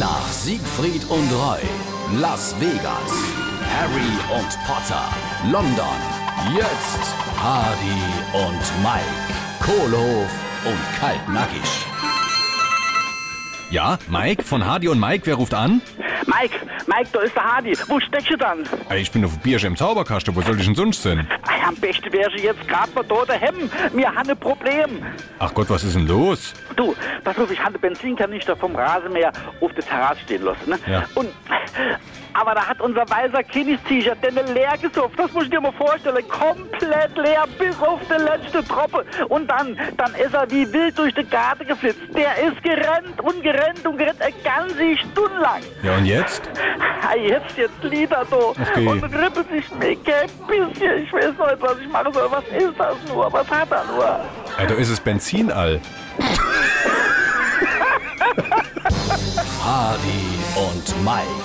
Nach Siegfried und Roy, Las Vegas, Harry und Potter, London, jetzt Hardy und Mike, Kohlhof und Kaltnackig. Ja, Mike von Hardy und Mike, wer ruft an? Mike, Mike, da ist der Hardy. Wo steckst du dann? Ich bin auf Biersch im Zauberkasten, wo soll ich denn sonst sein? Am besten wäre ich jetzt gerade mal da daheim. Wir haben ein Problem. Ach Gott, was ist denn los? Du, pass auf, ich habe den Benzinkanister vom Rasenmäher auf der Terrasse stehen lassen. Ne? Ja. Und, aber da hat unser weißer Kinnis-T-Shirt den leer gesupft. Das muss ich dir mal vorstellen. Komplett leer, bis auf die letzte Tropfe. Und dann, dann ist er wie wild durch den Garten geflitzt. Der ist gerannt und gerannt und gerannt eine ganze Stunde lang. Ja, und jetzt? Ah, Jetzt, jetzt liegt er da Okay. und rippelt sich mir kein bisschen. Ich weiß noch nicht, was ich machen soll. Was ist das nur? Was hat er nur? Ey, da ist es Benzinall. Hardy und Mike,